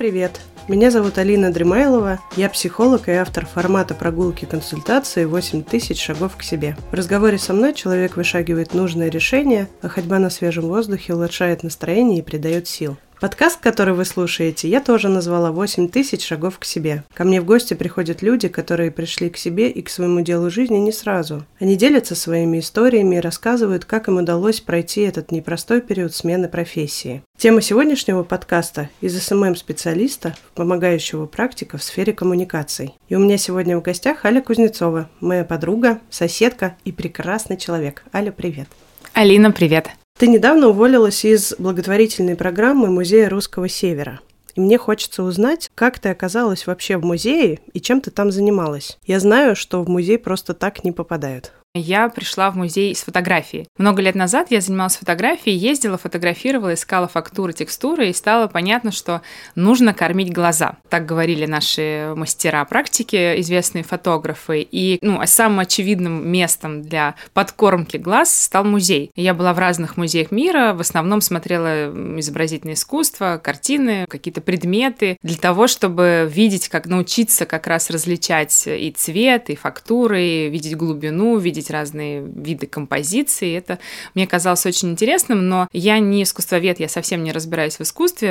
привет! Меня зовут Алина Дремайлова, я психолог и автор формата прогулки консультации «8 тысяч шагов к себе». В разговоре со мной человек вышагивает нужное решение, а ходьба на свежем воздухе улучшает настроение и придает сил. Подкаст, который вы слушаете, я тоже назвала «8 тысяч шагов к себе». Ко мне в гости приходят люди, которые пришли к себе и к своему делу жизни не сразу. Они делятся своими историями и рассказывают, как им удалось пройти этот непростой период смены профессии. Тема сегодняшнего подкаста – из SMM-специалиста, помогающего практика в сфере коммуникаций. И у меня сегодня в гостях Аля Кузнецова, моя подруга, соседка и прекрасный человек. Аля, привет! Алина, привет! Ты недавно уволилась из благотворительной программы Музея Русского Севера. И мне хочется узнать, как ты оказалась вообще в музее и чем ты там занималась. Я знаю, что в музей просто так не попадают. Я пришла в музей с фотографией. Много лет назад я занималась фотографией, ездила, фотографировала, искала фактуры, текстуры, и стало понятно, что нужно кормить глаза. Так говорили наши мастера практики, известные фотографы. И ну, самым очевидным местом для подкормки глаз стал музей. Я была в разных музеях мира, в основном смотрела изобразительное искусство, картины, какие-то предметы, для того, чтобы видеть, как научиться как раз различать и цвет, и фактуры, и видеть глубину, видеть видеть разные виды композиции. Это мне казалось очень интересным, но я не искусствовед, я совсем не разбираюсь в искусстве,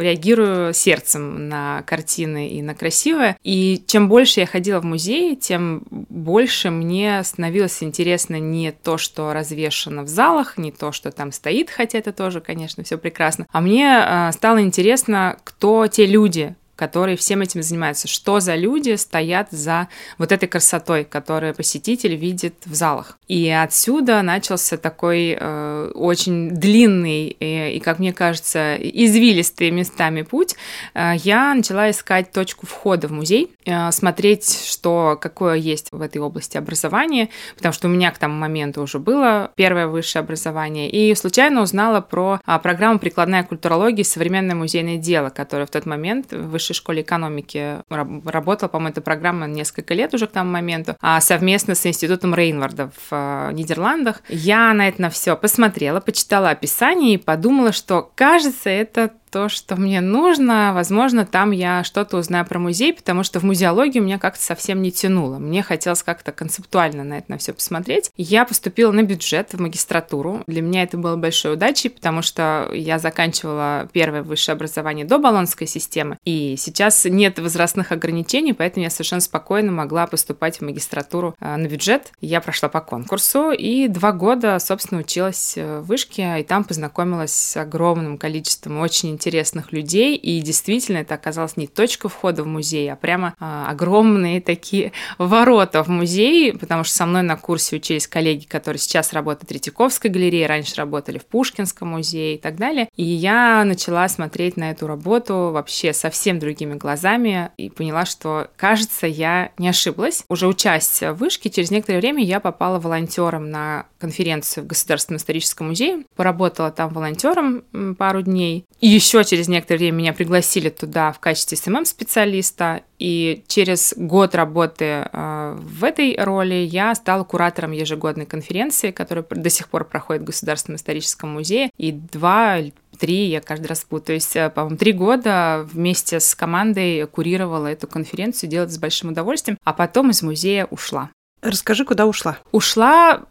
реагирую сердцем на картины и на красивое. И чем больше я ходила в музей, тем больше мне становилось интересно не то, что развешено в залах, не то, что там стоит, хотя это тоже, конечно, все прекрасно, а мне а, стало интересно, кто те люди, которые всем этим занимаются. Что за люди стоят за вот этой красотой, которую посетитель видит в залах. И отсюда начался такой э, очень длинный и, и, как мне кажется, извилистый местами путь. Э, я начала искать точку входа в музей, э, смотреть, что какое есть в этой области образование, потому что у меня к тому моменту уже было первое высшее образование, и случайно узнала про э, программу «Прикладная культурология и современное музейное дело», которая в тот момент в высшей школе экономики работала, по-моему, эта программа несколько лет уже к тому моменту, а совместно с институтом Рейнварда в э, Нидерландах. Я на это на все посмотрела, почитала описание и подумала, что, кажется, это то, что мне нужно. Возможно, там я что-то узнаю про музей, потому что в музеологию меня как-то совсем не тянуло. Мне хотелось как-то концептуально на это на все посмотреть. Я поступила на бюджет в магистратуру. Для меня это было большой удачей, потому что я заканчивала первое высшее образование до баллонской системы, и сейчас нет возрастных ограничений, поэтому я совершенно спокойно могла поступать в магистратуру э, на бюджет. Я прошла по конкурсу и два года, собственно, училась в вышке, и там познакомилась с огромным количеством очень интересных людей, и действительно это оказалось не точка входа в музей, а прямо а, огромные такие ворота в музей, потому что со мной на курсе учились коллеги, которые сейчас работают в Третьяковской галерее, раньше работали в Пушкинском музее и так далее. И я начала смотреть на эту работу вообще совсем другими глазами и поняла, что, кажется, я не ошиблась. Уже учась в вышке, через некоторое время я попала волонтером на конференцию в Государственном историческом музее, поработала там волонтером пару дней. И еще через некоторое время меня пригласили туда в качестве SMM-специалиста, и через год работы э, в этой роли я стала куратором ежегодной конференции, которая до сих пор проходит в Государственном историческом музее, и два три, я каждый раз путаюсь, э, по-моему, три года вместе с командой курировала эту конференцию, делать с большим удовольствием, а потом из музея ушла. Расскажи, куда ушла? Ушла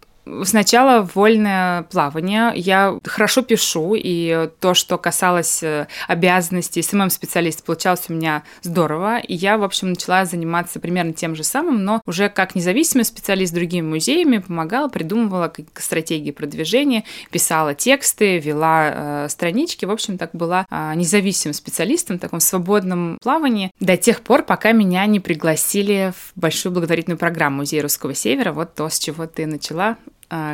Сначала вольное плавание. Я хорошо пишу, и то, что касалось э, обязанностей SMM-специалиста, получалось у меня здорово. И я, в общем, начала заниматься примерно тем же самым, но уже как независимый специалист другими музеями помогала, придумывала стратегии продвижения, писала тексты, вела э, странички. В общем, так была э, независимым специалистом в таком свободном плавании до тех пор, пока меня не пригласили в большую благотворительную программу Музея Русского Севера. Вот то, с чего ты начала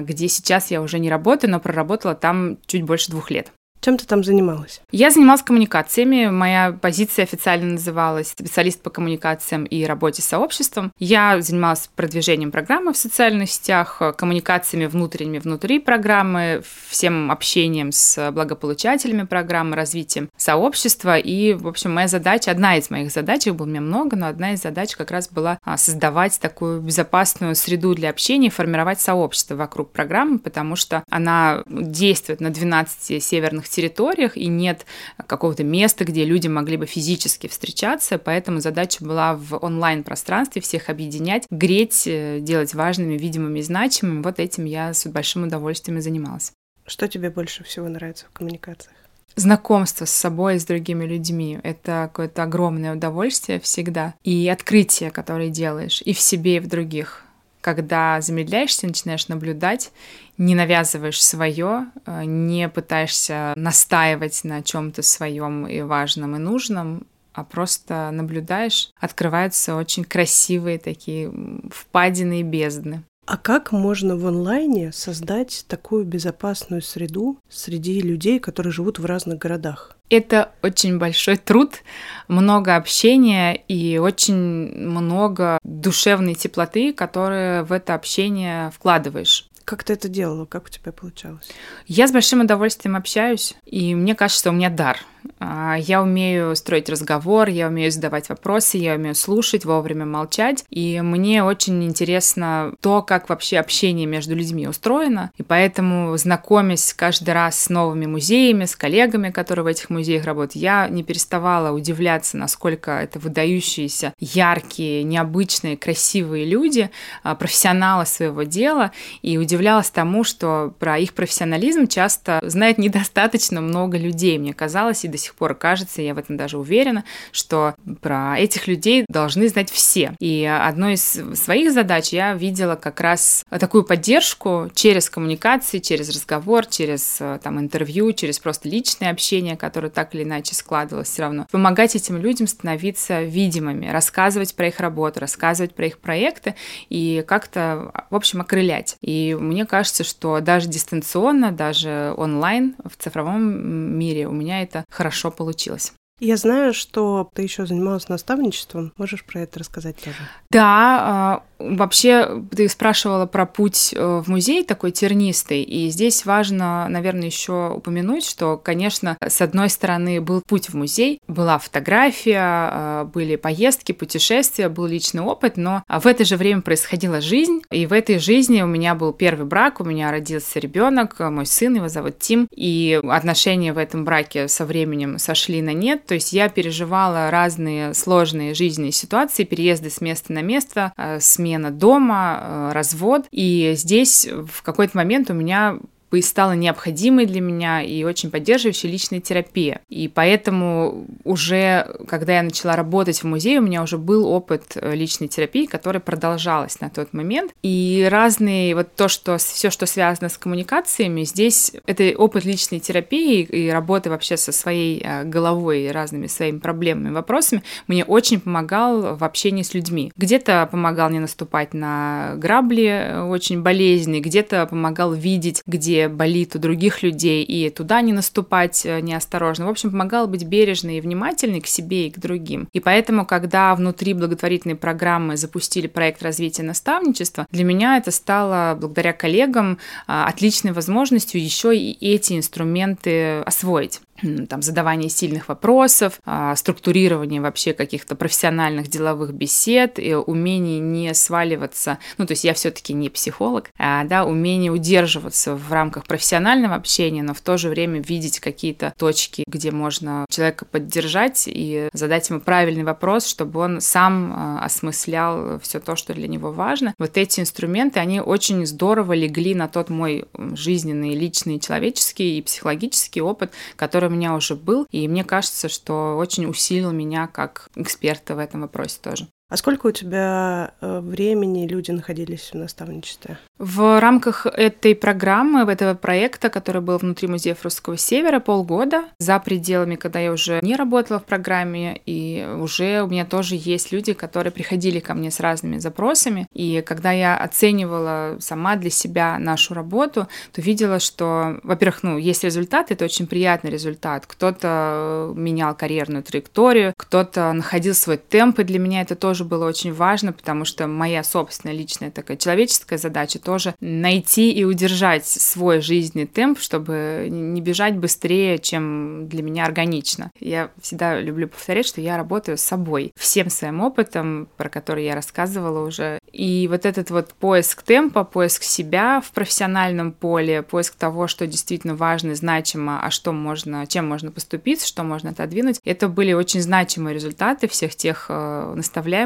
где сейчас я уже не работаю, но проработала там чуть больше двух лет. Чем ты там занималась? Я занималась коммуникациями. Моя позиция официально называлась специалист по коммуникациям и работе с сообществом. Я занималась продвижением программы в социальных сетях, коммуникациями внутренними внутри программы, всем общением с благополучателями программы, развитием сообщества. И, в общем, моя задача, одна из моих задач, их было у меня много, но одна из задач как раз была а, создавать такую безопасную среду для общения, формировать сообщество вокруг программы, потому что она действует на 12 северных территориях, и нет какого-то места, где люди могли бы физически встречаться, поэтому задача была в онлайн-пространстве всех объединять, греть, э, делать важными, видимыми и значимыми. Вот этим я с большим удовольствием и занималась. Что тебе больше всего нравится в коммуникациях? знакомство с собой и с другими людьми. Это какое-то огромное удовольствие всегда. И открытие, которое делаешь и в себе, и в других. Когда замедляешься, начинаешь наблюдать, не навязываешь свое, э, не пытаешься настаивать на чем-то своем и важном и нужном, а просто наблюдаешь, открываются очень красивые такие впадины и бездны. А как можно в онлайне создать такую безопасную среду среди людей, которые живут в разных городах? Это очень большой труд, много общения и очень много душевной теплоты, которые в это общение вкладываешь. Как ты это делала? Как у тебя получалось? Я с большим удовольствием общаюсь, и мне кажется, у меня дар — я умею строить разговор, я умею задавать вопросы, я умею слушать, вовремя молчать. И мне очень интересно то, как вообще общение между людьми устроено. И поэтому, знакомясь каждый раз с новыми музеями, с коллегами, которые в этих музеях работают, я не переставала удивляться, насколько это выдающиеся, яркие, необычные, красивые люди, а, профессионалы своего дела. И удивлялась тому, что про их профессионализм часто знает недостаточно много людей. Мне казалось, и до сих пор кажется, я в этом даже уверена, что про этих людей должны знать все. И одной из своих задач я видела как раз такую поддержку через коммуникации, через разговор, через там интервью, через просто личное общение, которое так или иначе складывалось все равно. Помогать этим людям становиться видимыми, рассказывать про их работу, рассказывать про их проекты и как-то, в общем, окрылять. И мне кажется, что даже дистанционно, даже онлайн в цифровом мире у меня это хорошо хорошо получилось. Я знаю, что ты еще занималась наставничеством. Можешь про это рассказать тоже? Да, а, вообще ты спрашивала про путь э, в музей такой тернистый, и здесь важно, наверное, еще упомянуть, что, конечно, с одной стороны был путь в музей, была фотография, а, были поездки, путешествия, был личный опыт, но в это же время происходила жизнь, и в этой жизни у меня был первый брак, у меня родился ребенок, мой сын, его зовут Тим, и отношения в этом браке со временем сошли на нет, то есть я переживала разные сложные жизненные ситуации, переезды с места на место, э, смена дома, э, развод. И здесь в какой-то момент у меня стала необходимой для меня и очень поддерживающей личная терапия. И поэтому уже, когда я начала работать в музее, у меня уже был опыт э, личной терапии, которая продолжалась на тот момент. И разные, вот то, что все, что связано с коммуникациями, здесь это опыт личной терапии и работы вообще со своей э, головой и разными своими проблемами, вопросами, мне очень помогал в общении с людьми. Где-то помогал не наступать на грабли э, очень болезненные, где-то помогал видеть, где болит у других людей, и туда не наступать э, неосторожно. В общем, помогала быть бережной и внимательной к себе и к другим. И поэтому, когда внутри благотворительной программы запустили проект развития наставничества, для меня это стало, благодаря коллегам, а, отличной возможностью еще и эти инструменты освоить там, задавание сильных вопросов, а, структурирование вообще каких-то профессиональных деловых бесед, и умение не сваливаться, ну, то есть я все-таки не психолог, а, да, умение удерживаться в рамках профессионального общения, но в то же время видеть какие-то точки, где можно человека поддержать и задать ему правильный вопрос, чтобы он сам а, осмыслял все то, что для него важно. Вот эти инструменты, они очень здорово легли на тот мой жизненный, личный, человеческий и психологический опыт, который который у меня уже был, и мне кажется, что очень усилил меня как эксперта в этом вопросе тоже. А сколько у тебя э, времени люди находились в наставничестве? В рамках этой программы, этого проекта, который был внутри музеев Русского Севера, полгода. За пределами, когда я уже не работала в программе, и уже у меня тоже есть люди, которые приходили ко мне с разными запросами. И когда я оценивала сама для себя нашу работу, то видела, что, во-первых, ну, есть результат, это очень приятный результат. Кто-то менял карьерную траекторию, кто-то находил свой темп, и для меня это тоже было очень важно, потому что моя собственная личная такая человеческая задача тоже найти и удержать свой жизненный темп, чтобы не бежать быстрее, чем для меня органично. Я всегда люблю повторять, что я работаю с собой, всем своим опытом, про который я рассказывала уже. И вот этот вот поиск темпа, поиск себя в профессиональном поле, поиск того, что действительно важно и значимо, а что можно, чем можно поступить, что можно отодвинуть, это были очень значимые результаты всех тех э,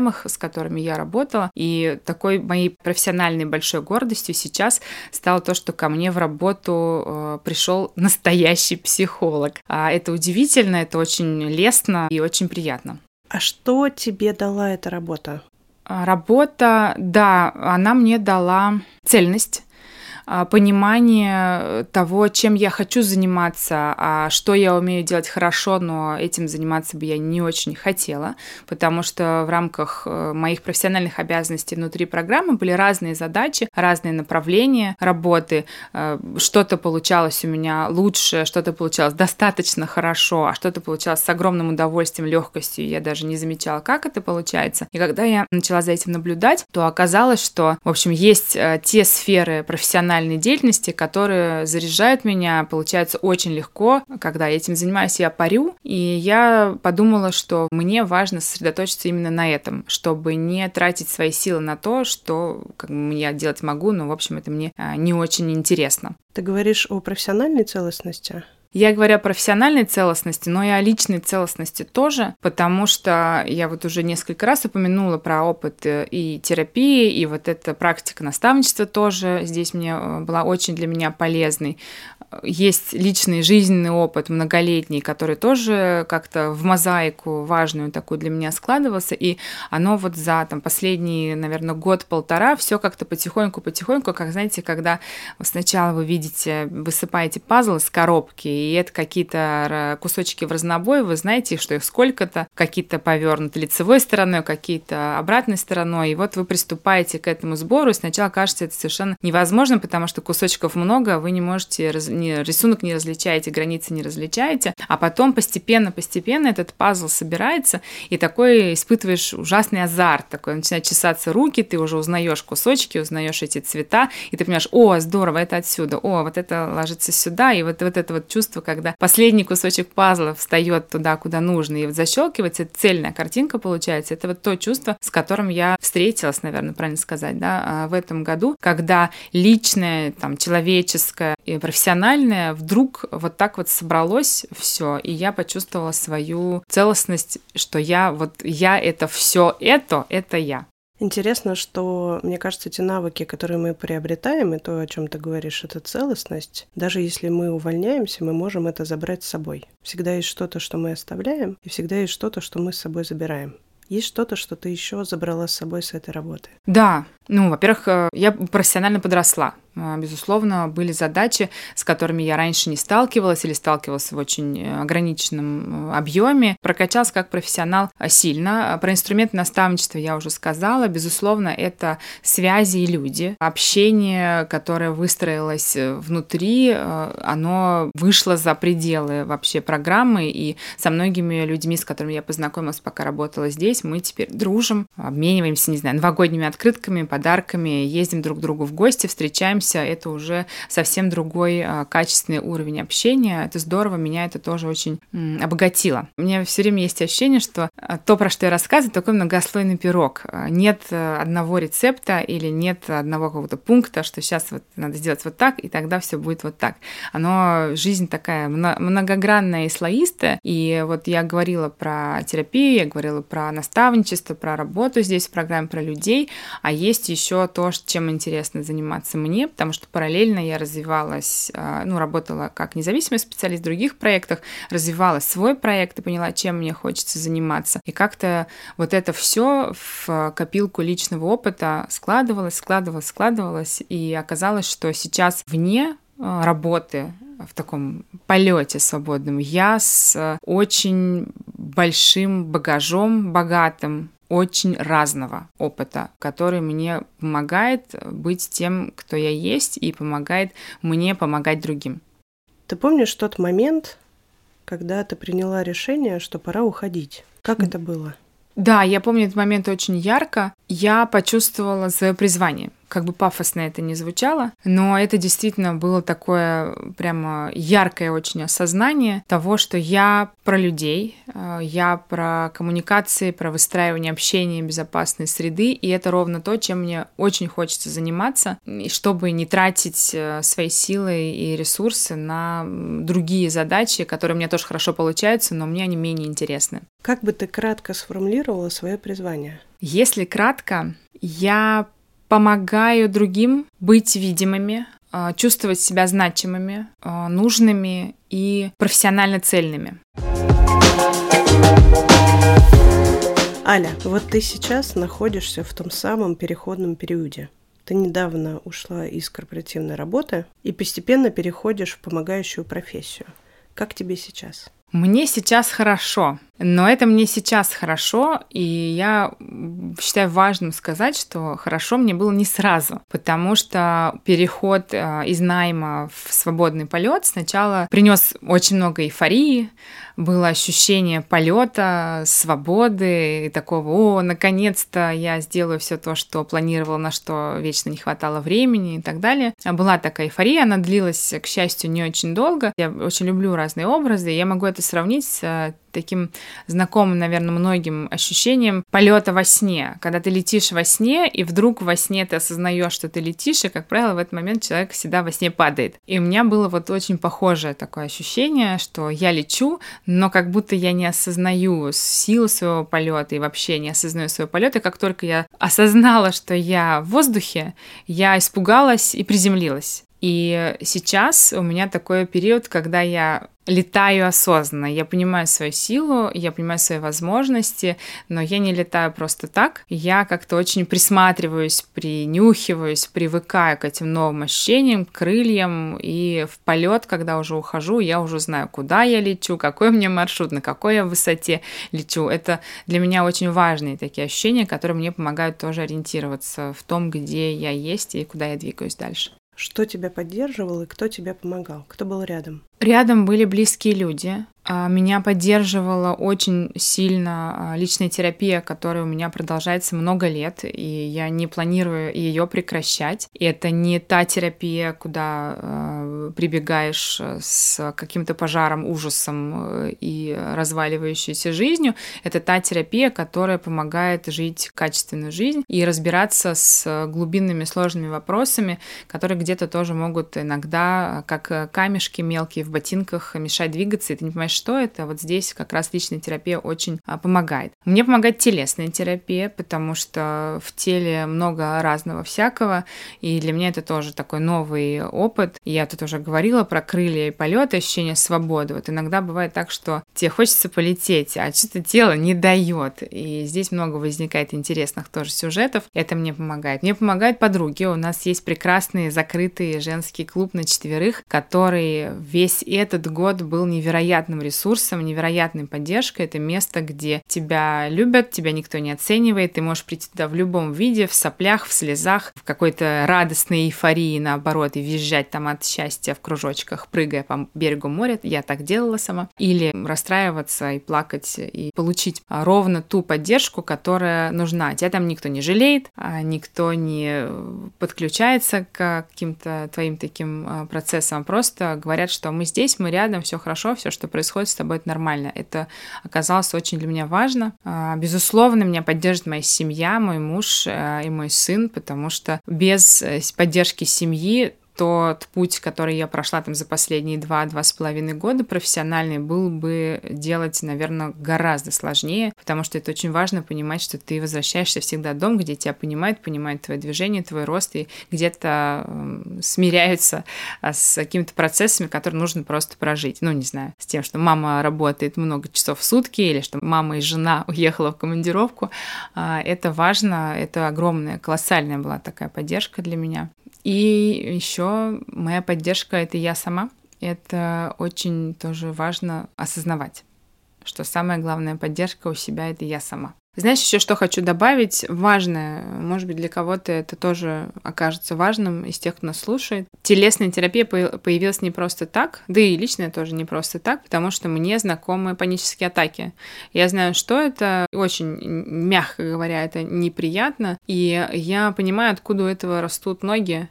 наставляемых, с которыми я работала. И такой моей профессиональной большой гордостью сейчас стало то, что ко мне в работу э, пришел настоящий психолог. А это удивительно, это очень лестно и очень приятно. А что тебе дала эта работа? А, работа, да, она мне дала цельность понимание того, чем я хочу заниматься, а что я умею делать хорошо, но этим заниматься бы я не очень хотела, потому что в рамках э, моих профессиональных обязанностей внутри программы были разные задачи, разные направления работы. Э, что-то получалось у меня лучше, что-то получалось достаточно хорошо, а что-то получалось с огромным удовольствием, легкостью. Я даже не замечала, как это получается. И когда я начала за этим наблюдать, то оказалось, что, в общем, есть э, те сферы профессиональной профессиональной деятельности, которые заряжают меня, получается очень легко, когда я этим занимаюсь, я парю, и я подумала, что мне важно сосредоточиться именно на этом, чтобы не тратить свои силы на то, что как я делать могу, но, в общем, это мне а, не очень интересно. Ты говоришь о профессиональной целостности? Я говорю о профессиональной целостности, но и о личной целостности тоже, потому что я вот уже несколько раз упомянула про опыт э, и терапии, и вот эта практика наставничества тоже здесь мне э, была очень для меня полезной. Есть личный жизненный опыт многолетний, который тоже как-то в мозаику важную такую для меня складывался, и оно вот за там последний, наверное, год-полтора все как-то потихоньку-потихоньку, как, знаете, когда сначала вы видите, высыпаете пазл из коробки, и это какие-то кусочки в разнобой, вы знаете, что их сколько-то, какие-то повернуты лицевой стороной, какие-то обратной стороной, и вот вы приступаете к этому сбору, и сначала кажется это совершенно невозможно, потому что кусочков много, вы не можете не, рисунок не различаете, границы не различаете, а потом постепенно-постепенно этот пазл собирается, и такой испытываешь ужасный азарт, такой начинают чесаться руки, ты уже узнаешь кусочки, узнаешь эти цвета, и ты понимаешь, о, здорово, это отсюда, о, вот это ложится сюда, и вот, вот это вот чувство, когда последний кусочек пазла встает туда, куда нужно, и вот защелкивается, цельная картинка получается, это вот то чувство, с которым я встретилась, наверное, правильно сказать, да, а, в этом году, когда личное, там, человеческое и профессиональное вдруг вот так вот собралось все, и я почувствовала свою целостность, что я вот я это все это, это я. Интересно, что, мне кажется, эти навыки, которые мы приобретаем, и то, о чем ты говоришь, это целостность, даже если мы увольняемся, мы можем это забрать с собой. Всегда есть что-то, что мы оставляем, и всегда есть что-то, что мы с собой забираем. Есть что-то, что ты еще забрала с собой с этой работы? Да, ну, во-первых, э, я профессионально подросла. Э, безусловно, были задачи, с которыми я раньше не сталкивалась или сталкивалась в очень э, ограниченном объеме. Прокачалась как профессионал сильно. Про инструмент наставничества я уже сказала. Безусловно, это связи и люди. Общение, которое выстроилось внутри, оно вышло за пределы вообще программы. И со многими людьми, с которыми я познакомилась, пока работала здесь, мы теперь дружим, обмениваемся, не знаю, новогодними открытками, подарками, ездим друг к другу в гости, встречаемся, это уже совсем другой а, качественный уровень общения. Это здорово, меня это тоже очень обогатило. У меня все время есть ощущение, что а, то, про что я рассказываю, такой многослойный пирог. А, нет э, одного рецепта или нет одного какого-то пункта, что сейчас вот надо сделать вот так, и тогда все будет вот так. Оно, жизнь такая многогранная и слоистая, и вот я говорила про терапию, я говорила про наставничество, про работу здесь в программе, про людей, а есть еще то, чем интересно заниматься мне, потому что параллельно я развивалась, а, ну, работала как независимый специалист в других проектах, развивала свой проект и поняла, чем мне хочется заниматься. И как-то вот это все в копилку личного опыта складывалось, складывалось, складывалось, и оказалось, что сейчас вне а, работы в таком полете свободном. Я с очень большим багажом, богатым, очень разного опыта, который мне помогает быть тем, кто я есть, и помогает мне помогать другим. Ты помнишь тот момент, когда ты приняла решение, что пора уходить? Как это было? Да, я помню этот момент очень ярко. Я почувствовала свое призвание как бы пафосно это не звучало, но это действительно было такое прямо яркое очень осознание того, что я про людей, э, я про коммуникации, про выстраивание общения, безопасной среды, и это ровно то, чем мне очень хочется заниматься, чтобы не тратить э, свои силы и ресурсы на другие задачи, которые мне тоже хорошо получаются, но мне они менее интересны. Как бы ты кратко сформулировала свое призвание? Если кратко, я помогаю другим быть видимыми, а, чувствовать себя значимыми, а, нужными и профессионально цельными. Аля, вот ты сейчас находишься в том самом переходном периоде. Ты недавно ушла из корпоративной работы и постепенно переходишь в помогающую профессию. Как тебе сейчас? Мне сейчас хорошо. Но это мне сейчас хорошо, и я считаю важным сказать, что хорошо мне было не сразу, потому что переход э, из найма в свободный полет сначала принес очень много эйфории, было ощущение полета, свободы и такого, о, наконец-то я сделаю все то, что планировала, на что вечно не хватало времени и так далее. Была такая эйфория, она длилась, к счастью, не очень долго. Я очень люблю разные образы, я могу это сравнить с э, таким знакомым, наверное, многим ощущением полета во сне. Когда ты летишь во сне, и вдруг во сне ты осознаешь, что ты летишь, и, как правило, в этот момент человек всегда во сне падает. И у меня было вот очень похожее такое ощущение, что я лечу, но как будто я не осознаю силу своего полета и вообще не осознаю своего полета. И как только я осознала, что я в воздухе, я испугалась и приземлилась. И сейчас у меня такой период, когда я летаю осознанно. Я понимаю свою силу, я понимаю свои возможности, но я не летаю просто так. Я как-то очень присматриваюсь, принюхиваюсь, привыкаю к этим новым ощущениям, крыльям, и в полет, когда уже ухожу, я уже знаю, куда я лечу, какой у меня маршрут, на какой я высоте лечу. Это для меня очень важные такие ощущения, которые мне помогают тоже ориентироваться в том, где я есть и куда я двигаюсь дальше. Что тебя поддерживал и кто тебе помогал? Кто был рядом? Рядом были близкие люди. А, меня поддерживала очень сильно а, личная терапия, которая у меня продолжается много лет, и я не планирую ее прекращать. И это не та терапия, куда э, прибегаешь с каким-то пожаром, ужасом э, и разваливающейся жизнью. Это та терапия, которая помогает жить качественную жизнь и разбираться с глубинными сложными вопросами, которые где-то тоже могут иногда, как камешки мелкие в ботинках мешать двигаться, и ты не понимаешь, что это. Вот здесь как раз личная терапия очень а, помогает. Мне помогает телесная терапия, потому что в теле много разного всякого, и для меня это тоже такой новый опыт. Я тут уже говорила про крылья и полет, ощущение свободы. Вот иногда бывает так, что тебе хочется полететь, а что-то тело не дает. И здесь много возникает интересных тоже сюжетов. Это мне помогает. Мне помогают подруги. У нас есть прекрасный закрытый женский клуб на четверых, который весь этот год был невероятным ресурсом, невероятной поддержкой. Это место, где тебя любят, тебя никто не оценивает, ты можешь прийти туда в любом виде, в соплях, в слезах, в какой-то радостной эйфории, наоборот, и визжать там от счастья в кружочках, прыгая по берегу моря. Я так делала сама. Или расстраиваться и плакать, и получить ровно ту поддержку, которая нужна. Тебя там никто не жалеет, а никто не подключается к каким-то твоим таким а, процессам, просто говорят, что мы здесь, мы рядом, все хорошо, все, что происходит с тобой, это нормально. Это оказалось очень для меня важно. А, безусловно, меня поддержит моя семья, мой муж э, и мой сын, потому что без э, поддержки семьи тот путь, который я прошла там за последние два-два с половиной года профессиональный, был бы делать, наверное, гораздо сложнее, потому что это очень важно понимать, что ты возвращаешься всегда в дом, где тебя понимают, понимают твое движение, твой рост, и где-то э, смиряются а, с какими-то процессами, которые нужно просто прожить. Ну, не знаю, с тем, что мама работает много часов в сутки, или что мама и жена уехала в командировку. Э, это важно, это огромная, колоссальная была такая поддержка для меня. И еще моя поддержка — это я сама. Это очень тоже важно осознавать, что самая главная поддержка у себя — это я сама. Знаешь, еще что хочу добавить, важное, может быть, для кого-то это тоже окажется важным из тех, кто нас слушает. Телесная терапия появилась не просто так, да и личная тоже не просто так, потому что мне знакомы панические атаки. Я знаю, что это, очень, мягко говоря, это неприятно, и я понимаю, откуда у этого растут ноги,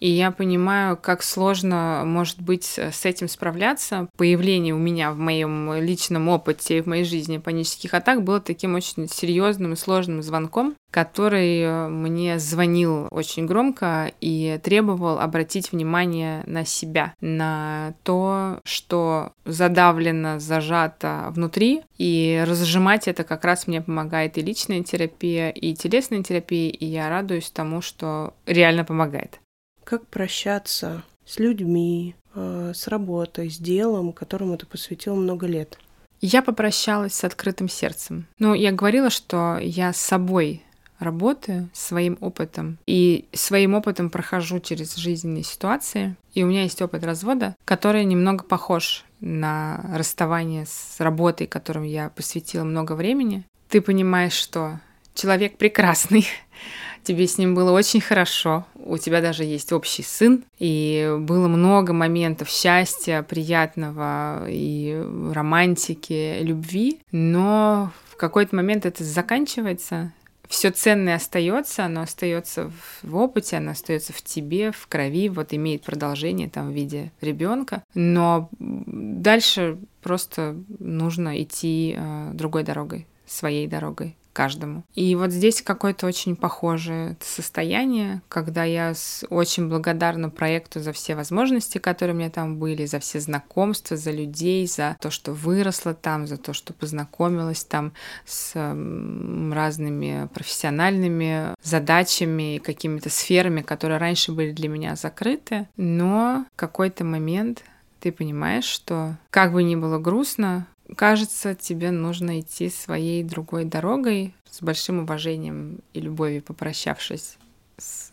и я понимаю, как сложно может быть с этим справляться. Появление у меня в моем личном опыте и в моей жизни панических атак было таким очень серьезным и сложным звонком, который э, мне звонил очень громко и требовал обратить внимание на себя, на то, что задавлено, зажато внутри, и разжимать это как раз мне помогает и личная терапия, и телесная терапия, и я радуюсь тому, что реально помогает как прощаться с людьми, э, с работой, с делом, которому ты посвятил много лет? Я попрощалась с открытым сердцем. Ну, я говорила, что я с собой работаю, своим опытом. И своим опытом прохожу через жизненные ситуации. И у меня есть опыт развода, который немного похож на расставание с работой, которым я посвятила много времени. Ты понимаешь, что человек прекрасный, тебе с ним было очень хорошо, у тебя даже есть общий сын, и было много моментов счастья, приятного и романтики, любви, но в какой-то момент это заканчивается, все ценное остается, оно остается в опыте, оно остается в тебе, в крови, вот имеет продолжение там в виде ребенка, но дальше просто нужно идти э, другой дорогой, своей дорогой каждому. И вот здесь какое-то очень похожее состояние, когда я очень благодарна проекту за все возможности, которые у меня там были, за все знакомства, за людей, за то, что выросла там, за то, что познакомилась там с разными профессиональными задачами и какими-то сферами, которые раньше были для меня закрыты. Но в какой-то момент ты понимаешь, что как бы ни было грустно, кажется, тебе нужно идти своей другой дорогой с большим уважением и любовью, попрощавшись с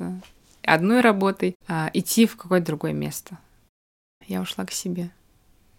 одной работой, а идти в какое-то другое место. Я ушла к себе.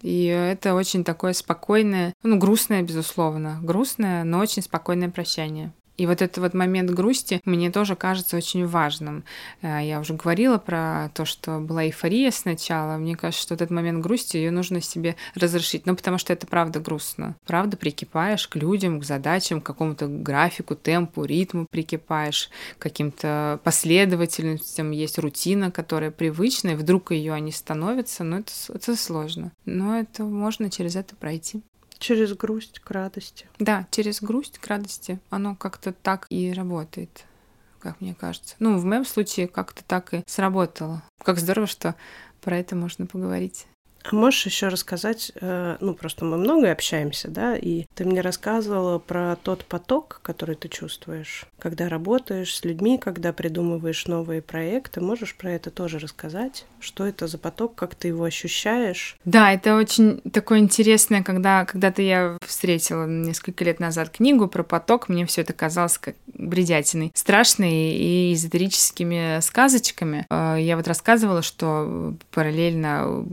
И это очень такое спокойное, ну, грустное, безусловно, грустное, но очень спокойное прощание. И вот этот вот момент грусти мне тоже кажется очень важным. Э, я уже говорила про то, что была эйфория сначала. Мне кажется, что этот момент грусти ее нужно себе разрешить. Ну, потому что это правда грустно. Правда, прикипаешь к людям, к задачам, к какому-то графику, темпу, ритму прикипаешь, к каким-то последовательностям. Есть рутина, которая привычная, и вдруг ее они становятся. Но это, это сложно. Но это можно через это пройти. Через грусть к радости. Да, через грусть к радости. Оно как-то так и работает, как мне кажется. Ну, в моем случае как-то так и сработало. Как здорово, что про это можно поговорить. А можешь еще рассказать, э, ну просто мы много общаемся, да, и ты мне рассказывала про тот поток, который ты чувствуешь, когда работаешь с людьми, когда придумываешь новые проекты. Можешь про это тоже рассказать? Что это за поток, как ты его ощущаешь? Да, это очень такое интересное, когда когда-то я встретила несколько лет назад книгу про поток, мне все это казалось как бредятиной, страшной и эзотерическими сказочками. Э, я вот рассказывала, что параллельно у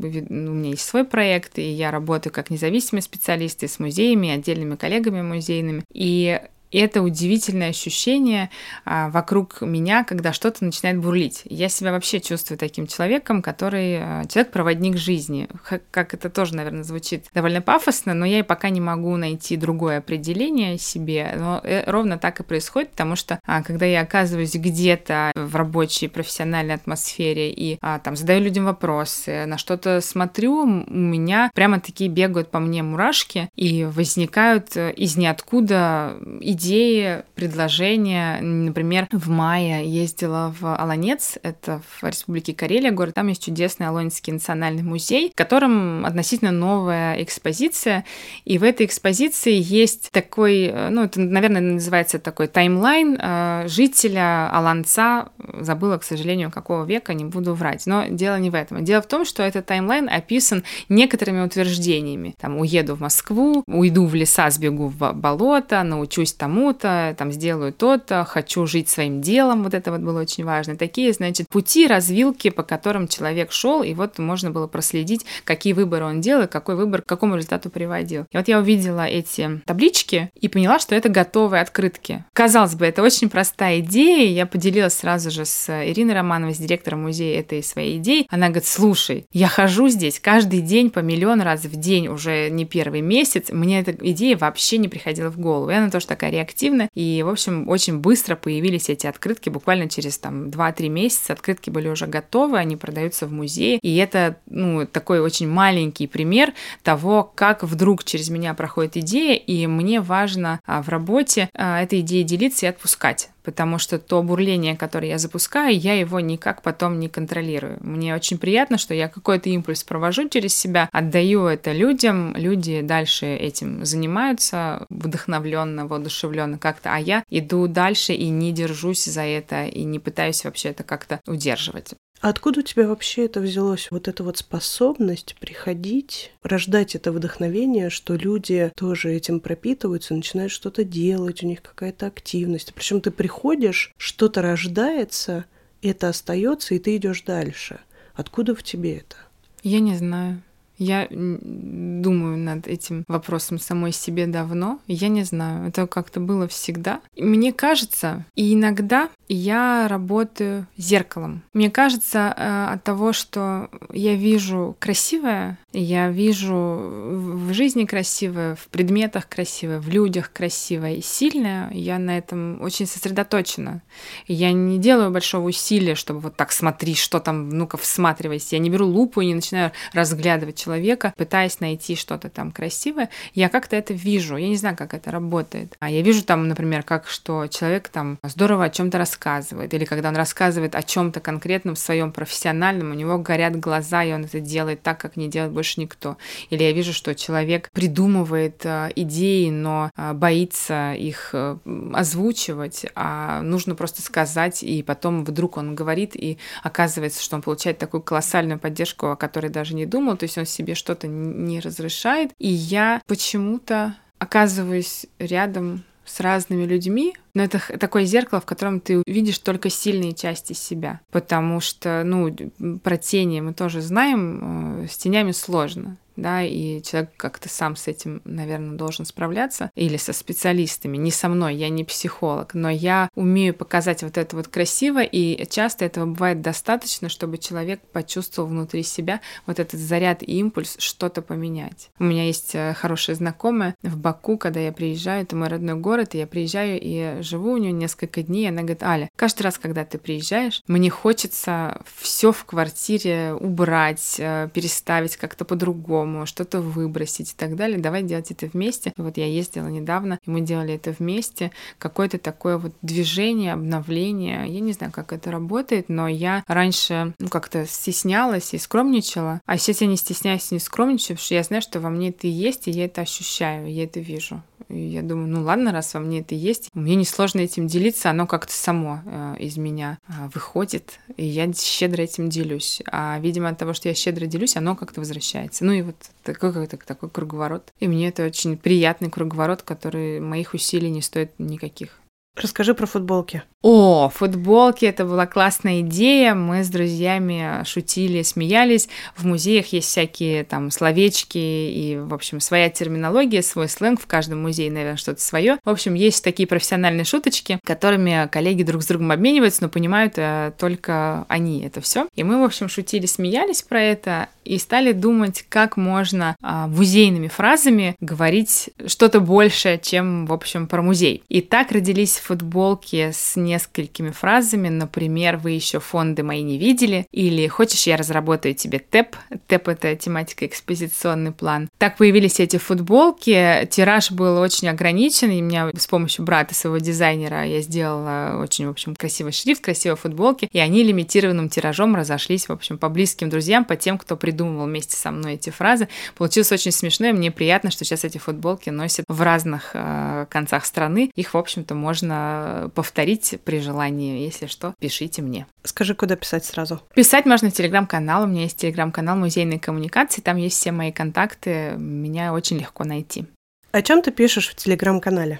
меня есть свой проект, и я работаю как независимый специалист и с музеями, отдельными коллегами музейными. И и это удивительное ощущение а, вокруг меня, когда что-то начинает бурлить. Я себя вообще чувствую таким человеком, который а, человек-проводник жизни. Х- как это тоже, наверное, звучит довольно пафосно, но я и пока не могу найти другое определение себе. Но э, ровно так и происходит, потому что а, когда я оказываюсь где-то в рабочей профессиональной атмосфере и а, там задаю людям вопросы, на что-то смотрю, у меня прямо такие бегают по мне мурашки и возникают э, из ниоткуда идеи идеи, предложения. Например, в мае ездила в Аланец, это в Республике Карелия, город. Там есть чудесный Алонский национальный музей, в котором относительно новая экспозиция. И в этой экспозиции есть такой, ну, это, наверное, называется такой таймлайн э, жителя Аланца забыла, к сожалению, какого века, не буду врать. Но дело не в этом. Дело в том, что этот таймлайн описан некоторыми утверждениями. Там, уеду в Москву, уйду в леса, сбегу в болото, научусь тому-то, там, сделаю то-то, хочу жить своим делом, вот это вот было очень важно. Такие, значит, пути, развилки, по которым человек шел, и вот можно было проследить, какие выборы он делал, какой выбор к какому результату приводил. И вот я увидела эти таблички и поняла, что это готовые открытки. Казалось бы, это очень простая идея, я поделилась сразу же с Ириной Романовой, с директором музея этой своей идеей. Она говорит, слушай, я хожу здесь каждый день по миллион раз в день уже не первый месяц, мне эта идея вообще не приходила в голову. И она тоже такая реактивная, и, в общем, очень быстро появились эти открытки, буквально через там 2-3 месяца открытки были уже готовы, они продаются в музее, и это, ну, такой очень маленький пример того, как вдруг через меня проходит идея, и мне важно а, в работе а, этой идеей делиться и отпускать потому что то бурление, которое я запускаю, я его никак потом не контролирую. Мне очень приятно, что я какой-то импульс провожу через себя, отдаю это людям, люди дальше этим занимаются вдохновленно, воодушевленно как-то, а я иду дальше и не держусь за это, и не пытаюсь вообще это как-то удерживать. Откуда у тебя вообще это взялось? Вот эта вот способность приходить, рождать это вдохновение, что люди тоже этим пропитываются, начинают что-то делать, у них какая-то активность. Причем ты приходишь, что-то рождается, это остается, и ты идешь дальше. Откуда в тебе это? Я не знаю. Я думаю над этим вопросом самой себе давно. Я не знаю, это как-то было всегда. Мне кажется, и иногда я работаю зеркалом. Мне кажется, э, от того, что я вижу красивое, я вижу в жизни красивое, в предметах красивое, в людях красивое и сильное, я на этом очень сосредоточена. Я не делаю большого усилия, чтобы вот так смотри, что там, ну-ка всматривайся. Я не беру лупу и не начинаю разглядывать человека, пытаясь найти что-то там красивое. Я как-то это вижу. Я не знаю, как это работает. А я вижу там, например, как что человек там здорово о чем-то рассказывает, или когда он рассказывает о чем-то конкретном в своем профессиональном, у него горят глаза, и он это делает так, как не делает больше никто. Или я вижу, что человек придумывает э, идеи, но э, боится их э, озвучивать, а нужно просто сказать, и потом вдруг он говорит, и оказывается, что он получает такую колоссальную поддержку, о которой даже не думал, то есть он себе что-то не разрешает. И я почему-то оказываюсь рядом с разными людьми, но это такое зеркало, в котором ты видишь только сильные части себя, потому что, ну, про тени мы тоже знаем, э, с тенями сложно да, и человек как-то сам с этим, наверное, должен справляться, или со специалистами, не со мной, я не психолог, но я умею показать вот это вот красиво, и часто этого бывает достаточно, чтобы человек почувствовал внутри себя вот этот заряд и импульс что-то поменять. У меня есть э, хорошая знакомая в Баку, когда я приезжаю, это мой родной город, и я приезжаю и живу у нее несколько дней, и она говорит, Аля, каждый раз, когда ты приезжаешь, мне хочется все в квартире убрать, э, переставить как-то по-другому, по-другому, что-то выбросить и так далее. Давай делать это вместе. Вот я ездила недавно, и мы делали это вместе. Какое-то такое вот движение, обновление. Я не знаю, как это работает, но я раньше ну, как-то стеснялась и скромничала. А сейчас я не стесняюсь и не скромничаю, потому что я знаю, что во мне это есть, и я это ощущаю, я это вижу. И я думаю, ну ладно, раз во мне это есть, мне несложно этим делиться, оно как-то само э, из меня э, выходит, и я щедро этим делюсь. А, видимо, от того, что я щедро делюсь, оно как-то возвращается. Ну и вот такой, такой круговорот. И мне это очень приятный круговорот, который моих усилий не стоит никаких. Расскажи про футболки. О, футболки, это была классная идея. Мы с друзьями шутили, смеялись. В музеях есть всякие там словечки и, в общем, своя терминология, свой сленг. В каждом музее, наверное, что-то свое. В общем, есть такие профессиональные шуточки, которыми коллеги друг с другом обмениваются, но понимают э, только они это все. И мы, в общем, шутили, смеялись про это и стали думать, как можно а, музейными фразами говорить что-то большее, чем, в общем, про музей. И так родились футболки с несколькими фразами, например, «Вы еще фонды мои не видели» или «Хочешь, я разработаю тебе ТЭП?» ТЭП — это тематика экспозиционный план. Так появились эти футболки. Тираж был очень ограничен, и меня с помощью брата своего дизайнера я сделала очень, в общем, красивый шрифт, красивые футболки, и они лимитированным тиражом разошлись, в общем, по близким друзьям, по тем, кто придумывал вместе со мной эти фразы. Получилось очень смешно, и мне приятно, что сейчас эти футболки носят в разных э, концах страны. Их, в общем-то, можно повторить при желании. Если что, пишите мне. Скажи, куда писать сразу? Писать можно в телеграм-канал. У меня есть телеграм-канал музейной коммуникации. Там есть все мои контакты. Меня очень легко найти. О чем ты пишешь в телеграм-канале?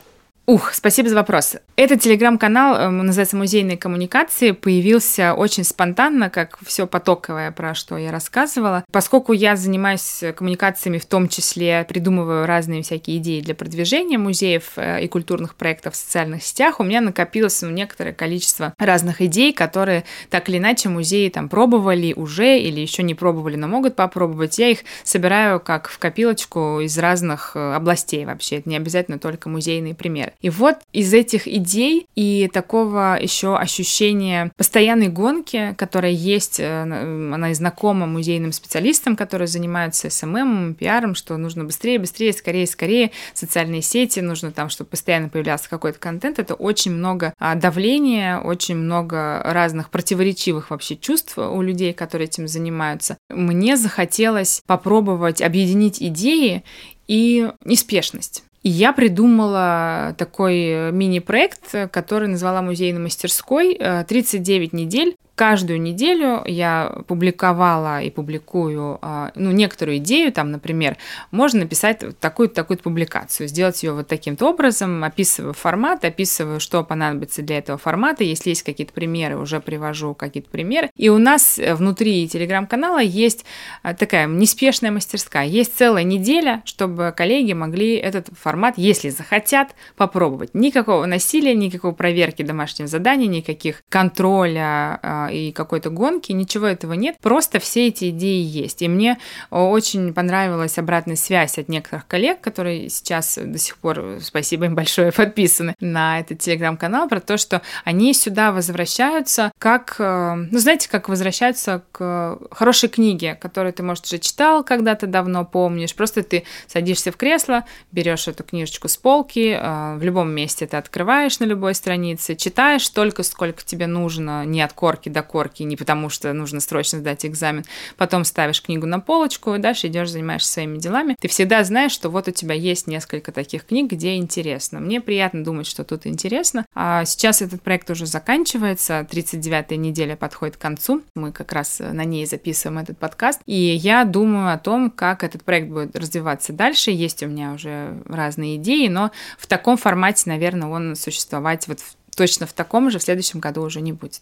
Ух, спасибо за вопрос. Этот телеграм-канал, э, называется «Музейные коммуникации», появился очень спонтанно, как все потоковое, про что я рассказывала. Поскольку я занимаюсь коммуникациями, в том числе придумываю разные всякие идеи для продвижения музеев э, и культурных проектов в социальных сетях, у меня накопилось некоторое количество разных идей, которые так или иначе музеи там пробовали уже или еще не пробовали, но могут попробовать. Я их собираю как в копилочку из разных э, областей вообще. Это не обязательно только музейные примеры. И вот из этих идей и такого еще ощущения постоянной гонки, которая есть, э, она и знакома музейным специалистам, которые занимаются SMM, пиаром, что нужно быстрее, быстрее, скорее, скорее, социальные сети, нужно там, чтобы постоянно появлялся какой-то контент. Это очень много а, давления, очень много разных противоречивых вообще чувств у людей, которые этим занимаются. Мне захотелось попробовать объединить идеи и неспешность. И я придумала такой мини-проект, который назвала музейной мастерской. 39 недель каждую неделю я публиковала и публикую а, ну, некоторую идею, там, например, можно написать такую-то такую публикацию, сделать ее вот таким-то образом, описываю формат, описываю, что понадобится для этого формата, если есть какие-то примеры, уже привожу какие-то примеры. И у нас внутри телеграм-канала есть а, такая неспешная мастерская, есть целая неделя, чтобы коллеги могли этот формат, если захотят, попробовать. Никакого насилия, никакой проверки домашних заданий, никаких контроля а, и какой-то гонки, ничего этого нет, просто все эти идеи есть. И мне очень понравилась обратная связь от некоторых коллег, которые сейчас до сих пор, спасибо им большое, подписаны на этот телеграм-канал, про то, что они сюда возвращаются как, э, ну, знаете, как возвращаются к хорошей книге, которую ты, может, уже читал когда-то давно, помнишь, просто ты садишься в кресло, берешь эту книжечку с полки, э, в любом месте ты открываешь на любой странице, читаешь столько, сколько тебе нужно, не от корки до до корки, не потому что нужно срочно сдать экзамен. Потом ставишь книгу на полочку, дальше идешь, занимаешься своими делами. Ты всегда знаешь, что вот у тебя есть несколько таких книг, где интересно. Мне приятно думать, что тут интересно. А сейчас этот проект уже заканчивается, 39-я неделя подходит к концу. Мы как раз на ней записываем этот подкаст. И я думаю о том, как этот проект будет развиваться дальше. Есть у меня уже разные идеи, но в таком формате, наверное, он существовать вот точно в таком же в следующем году уже не будет.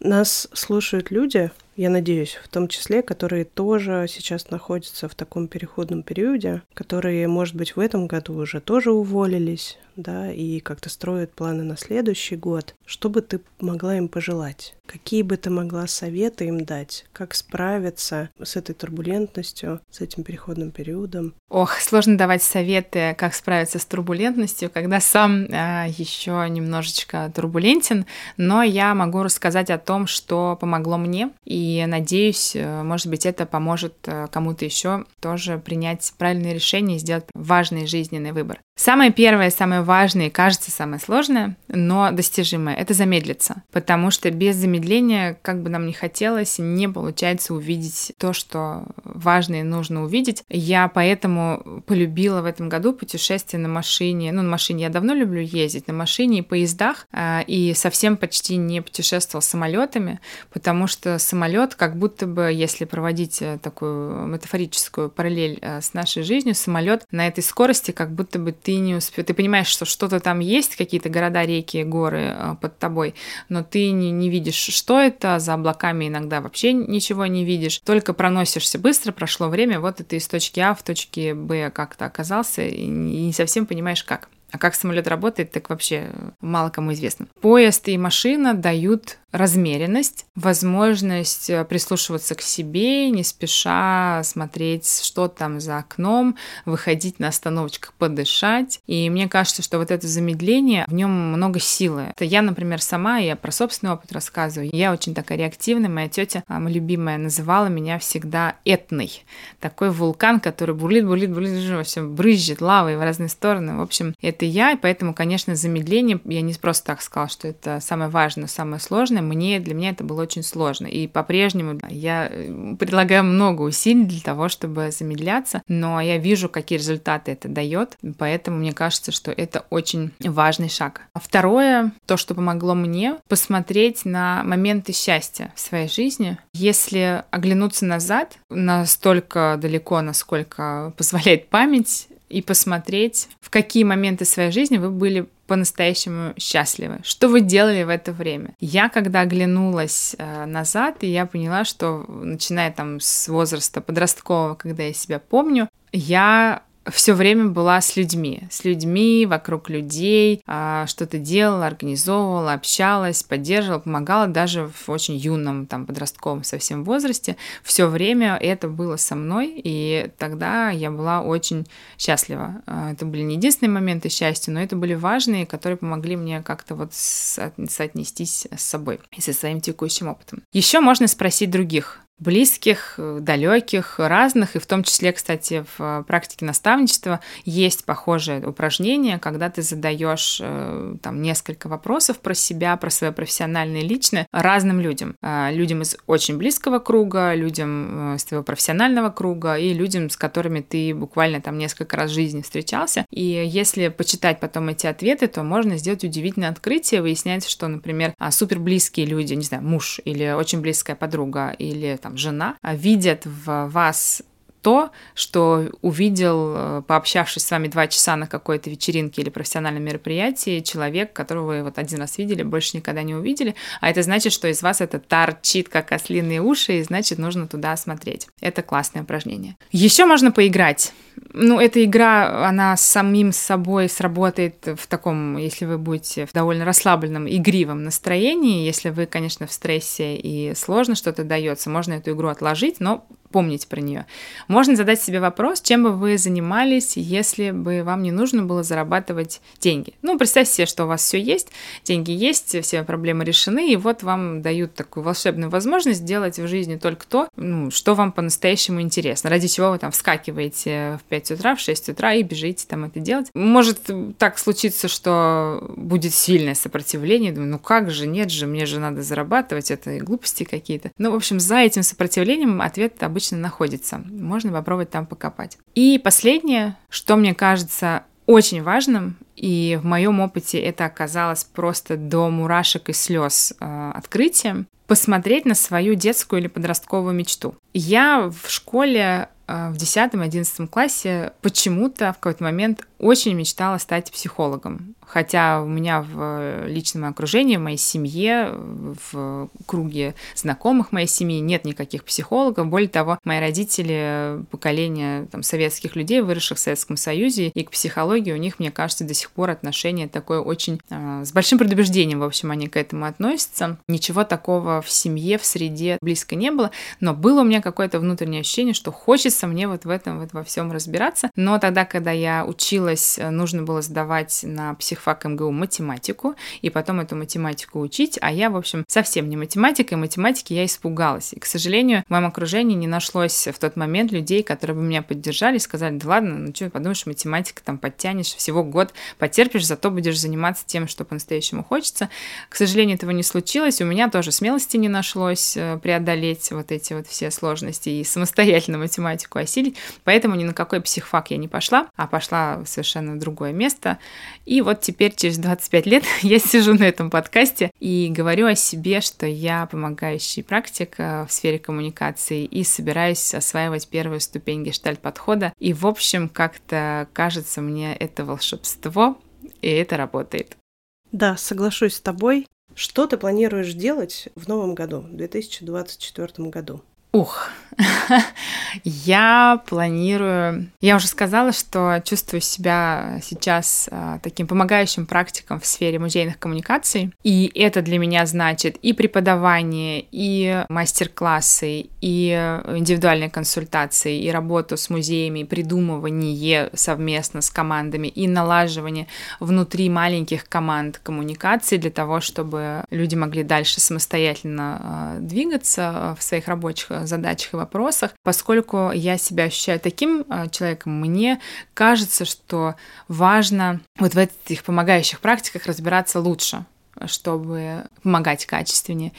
Нас слушают люди, я надеюсь, в том числе, которые тоже сейчас находятся в таком переходном периоде, которые, может быть, в этом году уже тоже уволились, да, и как-то строят планы на следующий год. Что бы ты могла им пожелать? Какие бы ты могла советы им дать? Как справиться с этой турбулентностью, с этим переходным периодом? Ох, сложно давать советы, как справиться с турбулентностью, когда сам э, еще немножечко турбулентен, но я могу рассказать о том, что помогло мне, и надеюсь, э, может быть, это поможет э, кому-то еще тоже принять правильное решение и сделать важный жизненный выбор. Самое первое, самое важное, кажется, самое сложное, но достижимое — это замедлиться, потому что без замедления, как бы нам ни хотелось, не получается увидеть то, что важно и нужно увидеть. Я поэтому полюбила в этом году путешествие на машине. Ну, на машине я давно люблю ездить, на машине и поездах, а, и совсем почти не путешествовал самолетами, потому что самолет, как будто бы, если проводить э, такую метафорическую параллель э, с нашей жизнью, самолет на этой скорости, как будто бы ты не успел, ты понимаешь, что что-то там есть, какие-то города, реки, горы э, под тобой, но ты не, не видишь, что это, за облаками иногда вообще ничего не видишь, только проносишься быстро, прошло время, вот ты из точки А в точке Б как-то оказался, и не совсем понимаешь, как. А как самолет работает, так вообще мало кому известно. Поезд и машина дают размеренность, возможность э, прислушиваться к себе, не спеша смотреть, что там за окном, выходить на остановочках, подышать. И мне кажется, что вот это замедление, в нем много силы. Это я, например, сама, я про собственный опыт рассказываю. Я очень такая реактивная. Моя тетя, а, моя любимая, называла меня всегда этной. Такой вулкан, который бурлит, бурлит, бурлит, во всем брызжет лавой в разные стороны. В общем, это я, и поэтому, конечно, замедление, я не просто так сказала, что это самое важное, самое сложное, сложно, мне, для меня это было очень сложно. И по-прежнему я э, предлагаю много усилий для того, чтобы замедляться, но я вижу, какие результаты это дает, поэтому мне кажется, что это очень важный шаг. А второе, то, что помогло мне, посмотреть на моменты счастья в своей жизни. Если оглянуться назад, настолько далеко, насколько позволяет память, и посмотреть, в какие моменты своей жизни вы были по-настоящему счастливы? Что вы делали в это время? Я, когда оглянулась э, назад, и я поняла, что начиная там с возраста подросткового, когда я себя помню, я все время была с людьми, с людьми, вокруг людей, а, что-то делала, организовывала, общалась, поддерживала, помогала даже в очень юном, там, подростковом совсем возрасте. Все время это было со мной, и тогда я была очень счастлива. А, это были не единственные моменты счастья, но это были важные, которые помогли мне как-то вот соотнестись с собой и со своим текущим опытом. Еще можно спросить других, близких, э, далеких, разных, и в том числе, кстати, в э, практике наставничества есть похожее упражнение, когда ты задаешь э, там несколько вопросов про себя, про свое профессиональное и личное разным людям. Людям из очень близкого круга, людям из твоего профессионального круга и людям, с которыми ты буквально там несколько раз в жизни встречался. И если почитать потом эти ответы, то можно сделать удивительное открытие. Выясняется, что, например, супер близкие люди, не знаю, муж или очень близкая подруга или там жена, а видят в вас то, что увидел, э, пообщавшись с вами два часа на какой-то вечеринке или профессиональном мероприятии, человек, которого вы вот один раз видели, больше никогда не увидели, а это значит, что из вас это торчит, как ослиные уши, и значит, нужно туда смотреть. Это классное упражнение. Еще можно поиграть. Ну, эта игра, она самим собой сработает в таком, если вы будете в довольно расслабленном, игривом настроении, если вы, конечно, в стрессе и сложно что-то дается, можно эту игру отложить, но помнить про нее. Можно задать себе вопрос, чем бы вы занимались, если бы вам не нужно было зарабатывать деньги. Ну, представьте себе, что у вас все есть, деньги есть, все проблемы решены, и вот вам дают такую волшебную возможность делать в жизни только то, ну, что вам по-настоящему интересно, ради чего вы там вскакиваете в 5 утра, в 6 утра и бежите там это делать. Может так случиться, что будет сильное сопротивление, думаю, ну как же, нет же, мне же надо зарабатывать, это глупости какие-то. Ну, в общем, за этим сопротивлением ответ обычно находится. Можно попробовать там покопать. И последнее, что мне кажется очень важным, и в моем опыте это оказалось просто до мурашек и слез э, открытием, посмотреть на свою детскую или подростковую мечту. Я в школе э, в 10-11 классе почему-то в какой-то момент очень мечтала стать психологом. Хотя у меня в личном окружении, в моей семье, в круге знакомых моей семьи нет никаких психологов. Более того, мои родители, поколение там, советских людей, выросших в Советском Союзе, и к психологии у них, мне кажется, до сих пор отношение такое очень... Э, с большим предубеждением, в общем, они к этому относятся. Ничего такого в семье, в среде близко не было, но было у меня какое-то внутреннее ощущение, что хочется мне вот в этом, вот во всем разбираться. Но тогда, когда я училась, нужно было сдавать на психфак МГУ математику, и потом эту математику учить, а я, в общем, совсем не математика, и математики я испугалась. И, к сожалению, в моем окружении не нашлось в тот момент людей, которые бы меня поддержали сказали, да ладно, ну что, подумаешь, математика там подтянешь, всего год потерпишь, зато будешь заниматься тем, что по-настоящему хочется. К сожалению, этого не случилось, у меня тоже смелости не нашлось э, преодолеть вот эти вот все сложности и самостоятельно математику осилить, поэтому ни на какой психфак я не пошла, а пошла в совершенно другое место. И вот теперь, через 25 лет, я сижу на этом подкасте и говорю о себе, что я помогающий практик э, в сфере коммуникации и собираюсь осваивать первую ступень гештальт-подхода. И, в общем, как-то кажется мне это волшебство, и это работает. Да, соглашусь с тобой. Что ты планируешь делать в новом году, в 2024 году? Ух, я планирую... Я уже сказала, что чувствую себя сейчас а, таким помогающим практиком в сфере музейных коммуникаций. И это для меня значит и преподавание, и мастер-классы, и индивидуальные консультации, и работу с музеями, придумывание совместно с командами, и налаживание внутри маленьких команд коммуникаций для того, чтобы люди могли дальше самостоятельно а, двигаться в своих рабочих задачах и вопросах. Поскольку я себя ощущаю таким а, человеком, мне кажется, что важно вот в этих помогающих практиках разбираться лучше чтобы помогать качественнее.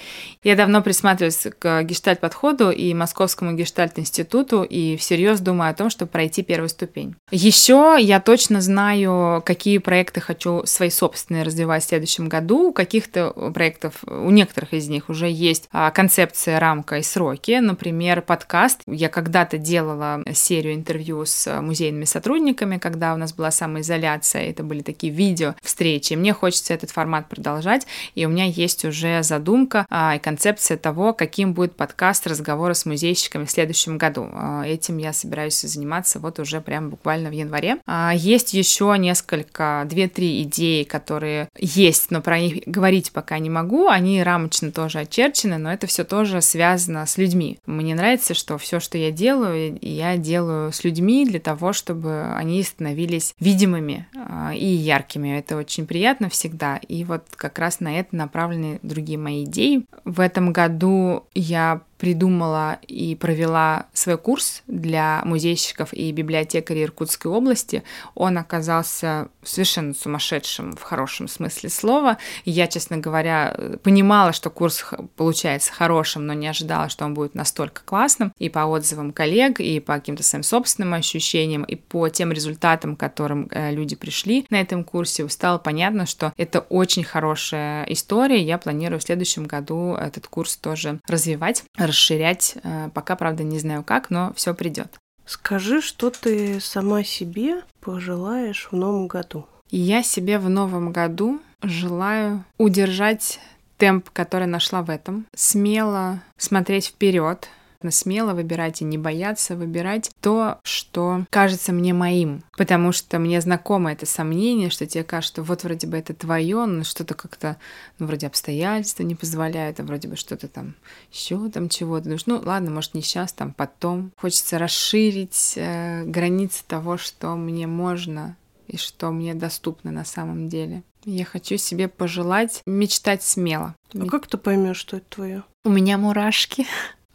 Я давно присматриваюсь к гештальт-подходу и Московскому гештальт-институту и всерьез думаю о том, чтобы пройти первую ступень. Еще я точно знаю, какие проекты хочу свои собственные развивать в следующем году. У каких-то проектов, у некоторых из них уже есть а, концепция, рамка и сроки. Например, подкаст. Я когда-то делала серию интервью с музейными сотрудниками, когда у нас была самоизоляция. Это были такие видео встречи. Мне хочется этот формат продолжать, и у меня есть уже задумка а, и концепция того, каким будет подкаст разговора с музейщиками в следующем году. А, этим я собираюсь заниматься вот уже прям буквально в январе. А, есть еще несколько, две-три идеи, которые есть, но про них говорить пока не могу. Они рамочно тоже очерчены, но это все тоже связано с людьми. Мне нравится, что все, что я делаю, я делаю с людьми для того, чтобы они становились видимыми а, и яркими. Это очень приятно всегда. И вот как раз на это направлены другие мои идеи. В этом году я придумала и провела свой курс для музейщиков и библиотекарей Иркутской области. Он оказался совершенно сумасшедшим в хорошем смысле слова. я, честно говоря, понимала, что курс получается хорошим, но не ожидала, что он будет настолько классным. И по отзывам коллег, и по каким-то своим собственным ощущениям, и по тем результатам, к которым э, люди пришли на этом курсе, стало понятно, что это очень хорошая история. Я планирую в следующем году этот курс тоже развивать, расширять. Э, пока, правда, не знаю как, но все придет. Скажи, что ты сама себе пожелаешь в новом году? Я себе в новом году желаю удержать темп, который нашла в этом, смело смотреть вперед, смело выбирать и не бояться выбирать то, что кажется мне моим. Потому что мне знакомо это сомнение, что тебе кажется, что вот вроде бы это твое, но что-то как-то, ну, вроде обстоятельства не позволяют, а вроде бы что-то там еще там чего-то. Ну, ладно, может, не сейчас, там потом. Хочется расширить э, границы того, что мне можно и что мне доступно на самом деле. Я хочу себе пожелать мечтать смело. А как ты поймешь, что это твое? У меня мурашки.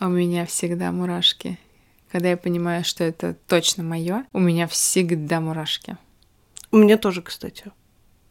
У меня всегда мурашки. Когда я понимаю, что это точно мое, у меня всегда мурашки. У меня тоже, кстати.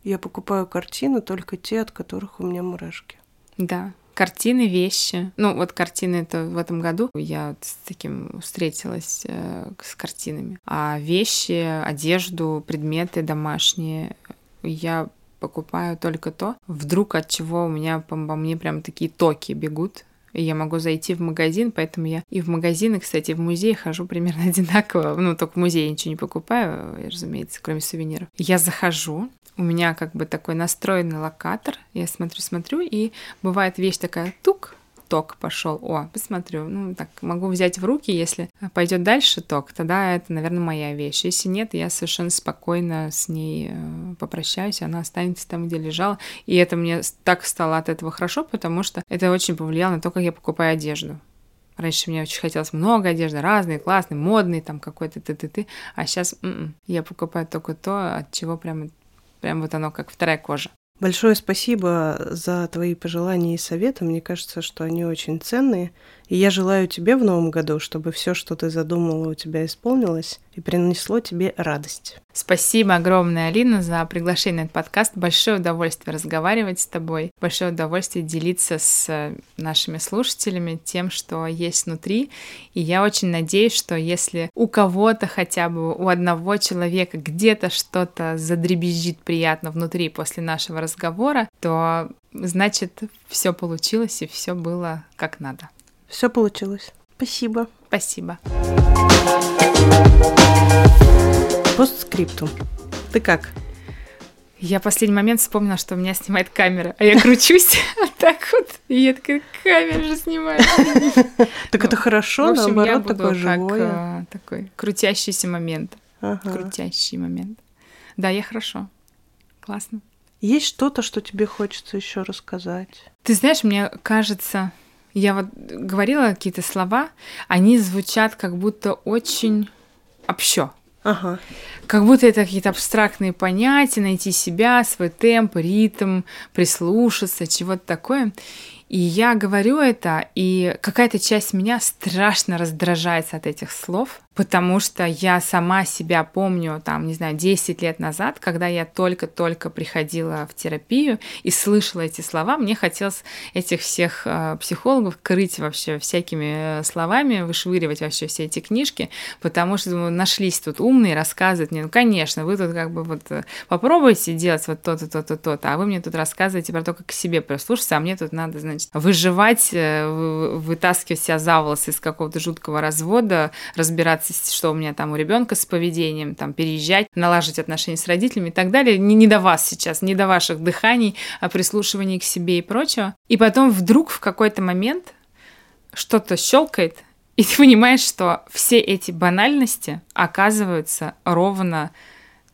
Я покупаю картины только те, от которых у меня мурашки. Да, картины, вещи. Ну, вот картины это в этом году я с таким встретилась э, с картинами. А вещи, одежду, предметы домашние я покупаю только то, вдруг от чего у меня по, по мне прям такие токи бегут я могу зайти в магазин, поэтому я и в магазины, кстати, в музей хожу примерно одинаково. Ну, только в музее ничего не покупаю, разумеется, кроме сувениров. Я захожу, у меня как бы такой настроенный локатор, я смотрю-смотрю, и бывает вещь такая, тук, ток пошел. О, посмотрю. Ну, так, могу взять в руки, если пойдет дальше ток, тогда это, наверное, моя вещь. Если нет, я совершенно спокойно с ней э, попрощаюсь, она останется там, где лежала. И это мне так стало от этого хорошо, потому что это очень повлияло на то, как я покупаю одежду. Раньше мне очень хотелось много одежды, разные, классные, модные, там какой-то ты-ты-ты. А сейчас м-м, я покупаю только то, от чего прям, прям вот оно как вторая кожа. Большое спасибо за твои пожелания и советы. Мне кажется, что они очень ценные. И я желаю тебе в новом году, чтобы все, что ты задумала, у тебя исполнилось и принесло тебе радость. Спасибо огромное, Алина, за приглашение на этот подкаст. Большое удовольствие разговаривать с тобой. Большое удовольствие делиться с нашими слушателями тем, что есть внутри. И я очень надеюсь, что если у кого-то хотя бы, у одного человека где-то что-то задребезжит приятно внутри после нашего разговора, то значит все получилось и все было как надо. Все получилось. Спасибо. Спасибо. Постскриптум. Ты как? Я в последний момент вспомнила, что у меня снимает камера, а я кручусь вот так вот, и я такая, камера же снимает. Так это хорошо, наоборот, такое живое. А, такой крутящийся момент. Крутящий момент. Да, я хорошо. Классно. Есть что-то, что тебе хочется еще рассказать? Ты знаешь, мне кажется, я вот говорила какие-то слова, они звучат как будто очень общо. Ага. Как будто это какие-то абстрактные понятия, найти себя, свой темп, ритм, прислушаться, чего-то такое. И я говорю это, и какая-то часть меня страшно раздражается от этих слов, потому что я сама себя помню, там, не знаю, 10 лет назад, когда я только-только приходила в терапию и слышала эти слова, мне хотелось этих всех э, психологов крыть вообще всякими э, словами, вышвыривать вообще все эти книжки, потому что думаю, нашлись тут умные, рассказывают мне, ну, конечно, вы тут как бы вот э, попробуйте делать вот то-то, то-то, то-то, а вы мне тут рассказываете про то, как к себе прислушаться, а мне тут надо, значит, выживать, вытаскивать себя за волосы из какого-то жуткого развода, разбираться разбираться, что у меня там у ребенка с поведением, там переезжать, налаживать отношения с родителями и так далее. Не, не до вас сейчас, не до ваших дыханий, а прислушиваний к себе и прочего. И потом вдруг в какой-то момент что-то щелкает, и ты понимаешь, что все эти банальности оказываются ровно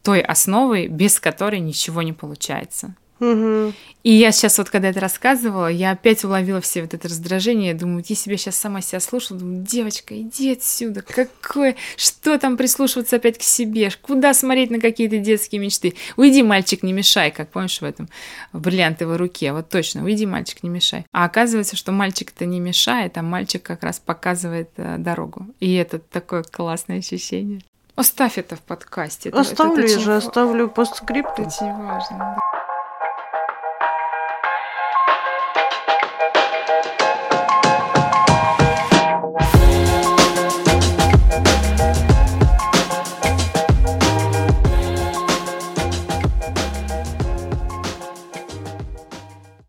той основой, без которой ничего не получается. Угу. И я сейчас вот, когда это рассказывала, я опять уловила все вот это раздражение. Думаю, я себе сейчас сама себя слушала. Думаю, девочка, иди отсюда. Какое? Что там прислушиваться опять к себе? Куда смотреть на какие-то детские мечты? Уйди, мальчик, не мешай, как помнишь в этом в бриллиантовой руке. Вот точно, уйди, мальчик, не мешай. А оказывается, что мальчик-то не мешает, а мальчик как раз показывает э, дорогу. И это такое классное ощущение. Оставь это в подкасте. Оставлю, это, это, я же оставлю постскрипт. Это очень важно.